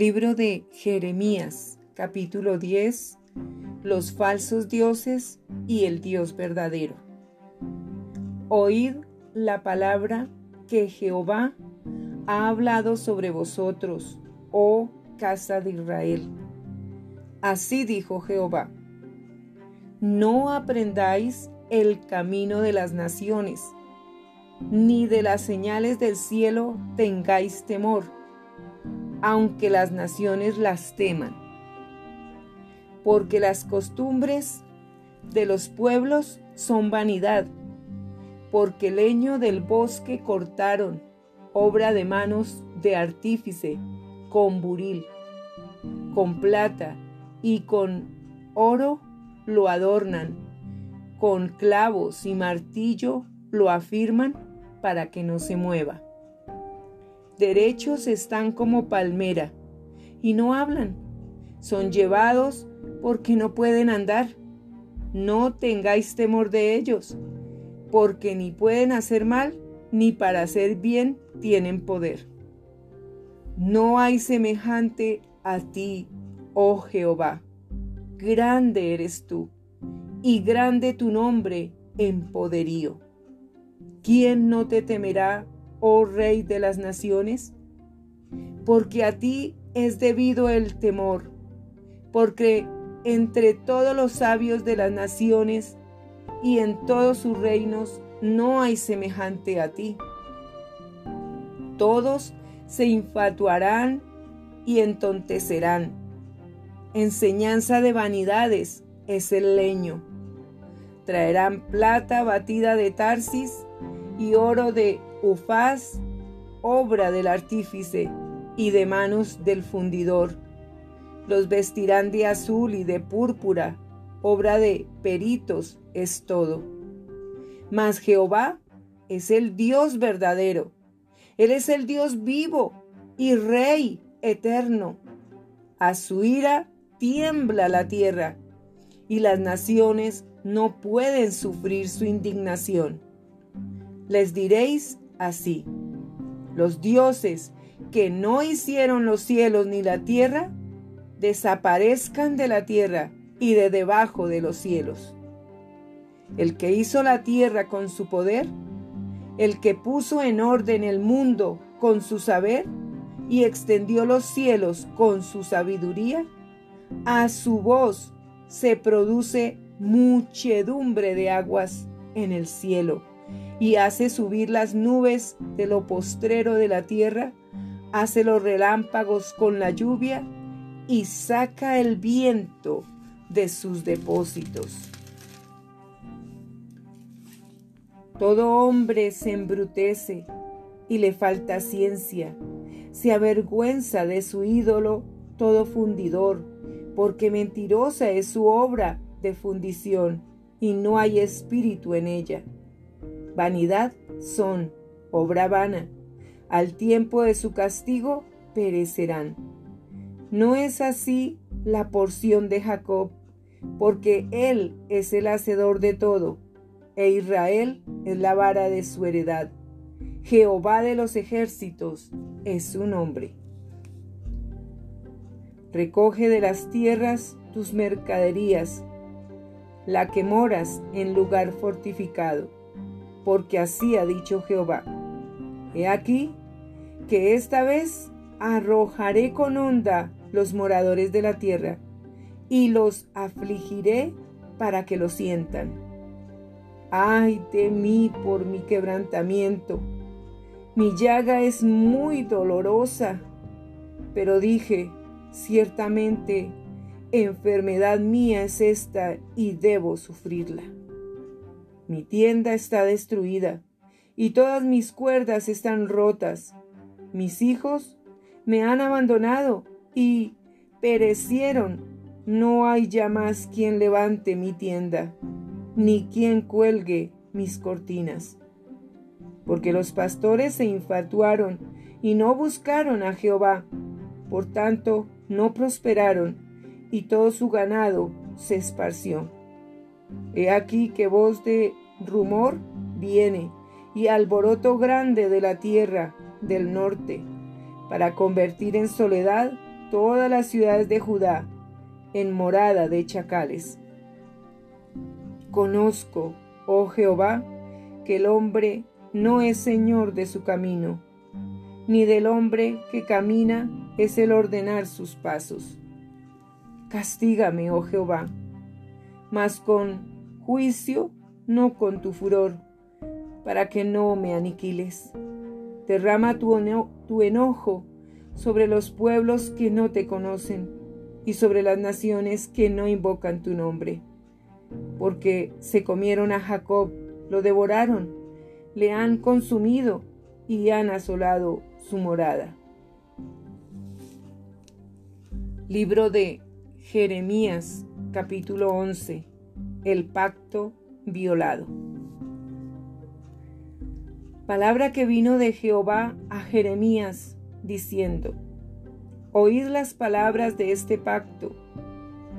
Libro de Jeremías, capítulo 10, Los falsos dioses y el Dios verdadero. Oíd la palabra que Jehová ha hablado sobre vosotros, oh casa de Israel. Así dijo Jehová, no aprendáis el camino de las naciones, ni de las señales del cielo tengáis temor, aunque las naciones las teman. Porque las costumbres de los pueblos son vanidad, porque leño del bosque cortaron, obra de manos de artífice, con buril, con plata y con oro lo adornan, con clavos y martillo lo afirman para que no se mueva. Derechos están como palmera y no hablan, son llevados porque no pueden andar. No tengáis temor de ellos, porque ni pueden hacer mal, ni para hacer bien tienen poder. No hay semejante a ti, oh Jehová. Grande eres tú, y grande tu nombre en poderío. ¿Quién no te temerá, oh Rey de las naciones? Porque a ti es debido el temor, porque entre todos los sabios de las naciones y en todos sus reinos no hay semejante a ti. Todos se infatuarán y entontecerán. Enseñanza de vanidades es el leño. Traerán plata batida de Tarsis y oro de Ufaz, obra del artífice y de manos del fundidor. Los vestirán de azul y de púrpura, obra de peritos es todo. Mas Jehová es el Dios verdadero. Él es el Dios vivo y Rey eterno. A su ira tiembla la tierra y las naciones no pueden sufrir su indignación. Les diréis así, los dioses que no hicieron los cielos ni la tierra, desaparezcan de la tierra y de debajo de los cielos. El que hizo la tierra con su poder, el que puso en orden el mundo con su saber y extendió los cielos con su sabiduría, a su voz se produce muchedumbre de aguas en el cielo y hace subir las nubes de lo postrero de la tierra, hace los relámpagos con la lluvia y saca el viento de sus depósitos. Todo hombre se embrutece y le falta ciencia, se avergüenza de su ídolo todo fundidor, porque mentirosa es su obra de fundición y no hay espíritu en ella. Vanidad son, obra vana. Al tiempo de su castigo perecerán. No es así la porción de Jacob, porque él es el hacedor de todo, e Israel es la vara de su heredad. Jehová de los ejércitos es su nombre. Recoge de las tierras tus mercaderías, la que moras en lugar fortificado porque así ha dicho Jehová. He aquí que esta vez arrojaré con onda los moradores de la tierra, y los afligiré para que lo sientan. Ay de mí por mi quebrantamiento. Mi llaga es muy dolorosa. Pero dije, ciertamente, enfermedad mía es esta y debo sufrirla. Mi tienda está destruida y todas mis cuerdas están rotas. Mis hijos me han abandonado y perecieron. No hay ya más quien levante mi tienda, ni quien cuelgue mis cortinas. Porque los pastores se infatuaron y no buscaron a Jehová. Por tanto, no prosperaron y todo su ganado se esparció. He aquí que voz de rumor viene y alboroto grande de la tierra del norte, para convertir en soledad todas las ciudades de Judá en morada de chacales. Conozco, oh Jehová, que el hombre no es señor de su camino, ni del hombre que camina es el ordenar sus pasos. Castígame, oh Jehová, mas con juicio, no con tu furor, para que no me aniquiles. Derrama tu, tu enojo sobre los pueblos que no te conocen y sobre las naciones que no invocan tu nombre. Porque se comieron a Jacob, lo devoraron, le han consumido y han asolado su morada. Libro de Jeremías capítulo 11 El pacto violado. Palabra que vino de Jehová a Jeremías diciendo, Oíd las palabras de este pacto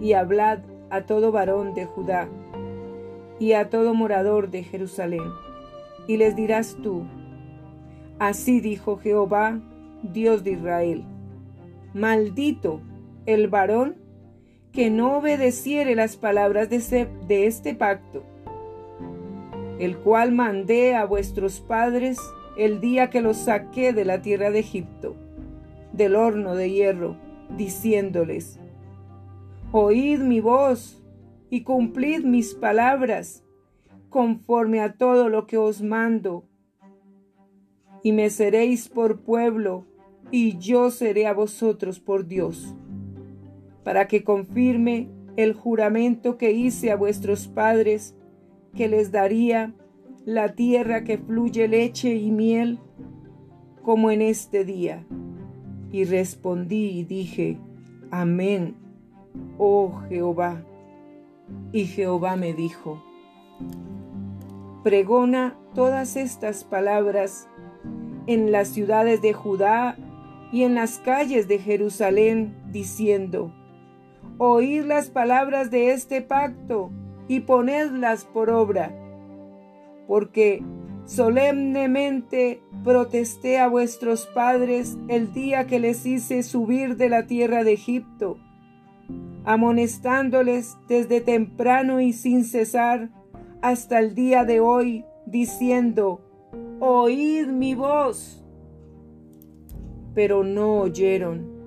y hablad a todo varón de Judá y a todo morador de Jerusalén. Y les dirás tú, Así dijo Jehová, Dios de Israel, maldito el varón que no obedeciere las palabras de, de este pacto, el cual mandé a vuestros padres el día que los saqué de la tierra de Egipto, del horno de hierro, diciéndoles, Oíd mi voz y cumplid mis palabras, conforme a todo lo que os mando y me seréis por pueblo, y yo seré a vosotros por Dios, para que confirme el juramento que hice a vuestros padres, que les daría la tierra que fluye leche y miel, como en este día. Y respondí y dije, Amén, oh Jehová. Y Jehová me dijo, Pregona todas estas palabras en las ciudades de Judá y en las calles de Jerusalén, diciendo, Oíd las palabras de este pacto y ponedlas por obra, porque solemnemente protesté a vuestros padres el día que les hice subir de la tierra de Egipto, amonestándoles desde temprano y sin cesar hasta el día de hoy, diciendo, oíd mi voz. Pero no oyeron,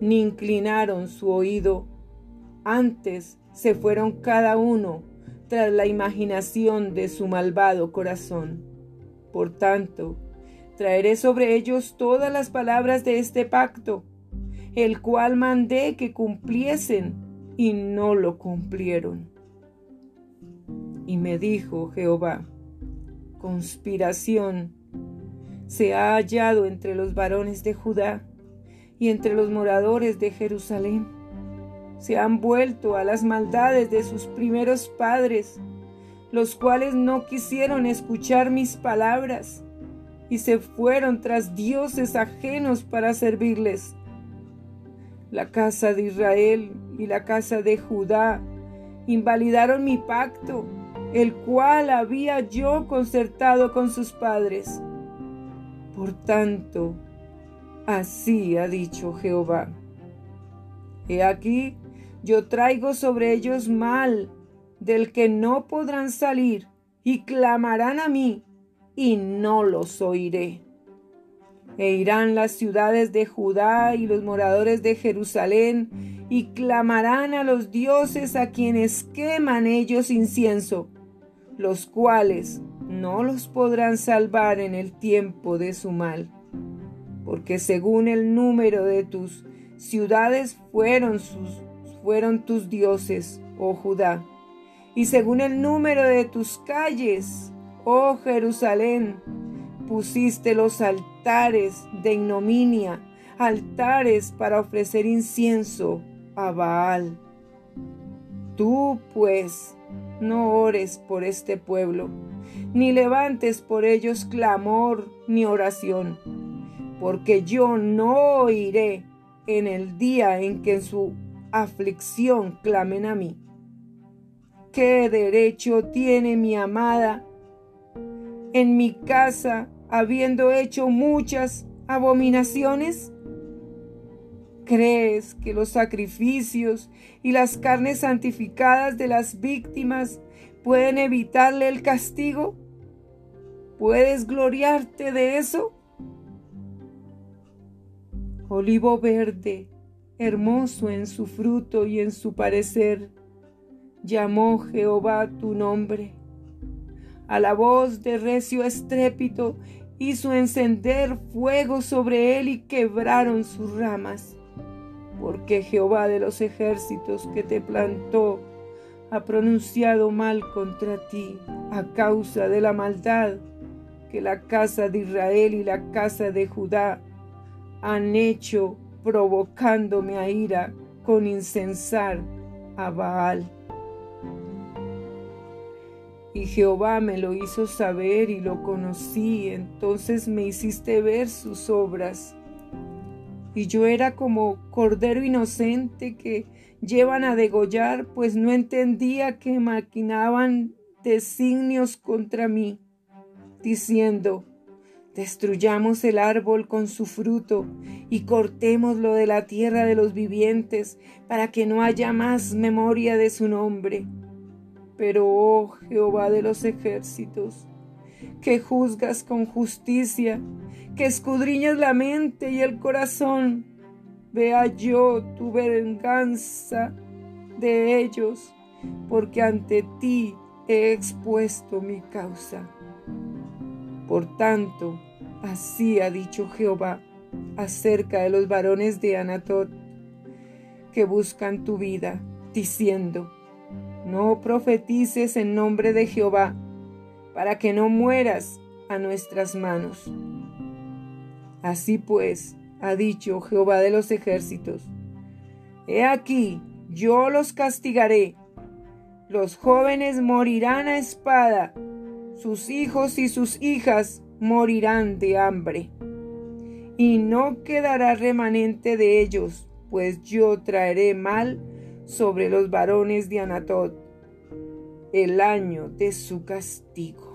ni inclinaron su oído. Antes se fueron cada uno tras la imaginación de su malvado corazón. Por tanto, traeré sobre ellos todas las palabras de este pacto, el cual mandé que cumpliesen, y no lo cumplieron. Y me dijo Jehová, conspiración se ha hallado entre los varones de Judá y entre los moradores de Jerusalén. Se han vuelto a las maldades de sus primeros padres, los cuales no quisieron escuchar mis palabras y se fueron tras dioses ajenos para servirles. La casa de Israel y la casa de Judá invalidaron mi pacto el cual había yo concertado con sus padres. Por tanto, así ha dicho Jehová. He aquí, yo traigo sobre ellos mal, del que no podrán salir, y clamarán a mí, y no los oiré. E irán las ciudades de Judá y los moradores de Jerusalén, y clamarán a los dioses a quienes queman ellos incienso los cuales no los podrán salvar en el tiempo de su mal, porque según el número de tus ciudades fueron, sus, fueron tus dioses, oh Judá, y según el número de tus calles, oh Jerusalén, pusiste los altares de ignominia, altares para ofrecer incienso a Baal. Tú, pues, no ores por este pueblo, ni levantes por ellos clamor ni oración, porque yo no oiré en el día en que en su aflicción clamen a mí. ¿Qué derecho tiene mi amada en mi casa habiendo hecho muchas abominaciones? ¿Crees que los sacrificios y las carnes santificadas de las víctimas pueden evitarle el castigo? ¿Puedes gloriarte de eso? Olivo verde, hermoso en su fruto y en su parecer, llamó Jehová tu nombre. A la voz de recio estrépito hizo encender fuego sobre él y quebraron sus ramas. Porque Jehová de los ejércitos que te plantó ha pronunciado mal contra ti a causa de la maldad que la casa de Israel y la casa de Judá han hecho provocándome a ira con incensar a Baal. Y Jehová me lo hizo saber y lo conocí, entonces me hiciste ver sus obras. Y yo era como cordero inocente que llevan a degollar, pues no entendía que maquinaban designios contra mí diciendo, Destruyamos el árbol con su fruto y cortémoslo de la tierra de los vivientes para que no haya más memoria de su nombre. Pero, oh Jehová de los ejércitos, que juzgas con justicia, que escudriñas la mente y el corazón, vea yo tu venganza de ellos, porque ante ti he expuesto mi causa. Por tanto, así ha dicho Jehová acerca de los varones de Anatot que buscan tu vida, diciendo, no profetices en nombre de Jehová, para que no mueras a nuestras manos. Así pues, ha dicho Jehová de los ejércitos, He aquí, yo los castigaré, los jóvenes morirán a espada, sus hijos y sus hijas morirán de hambre. Y no quedará remanente de ellos, pues yo traeré mal sobre los varones de Anatot el año de su castigo.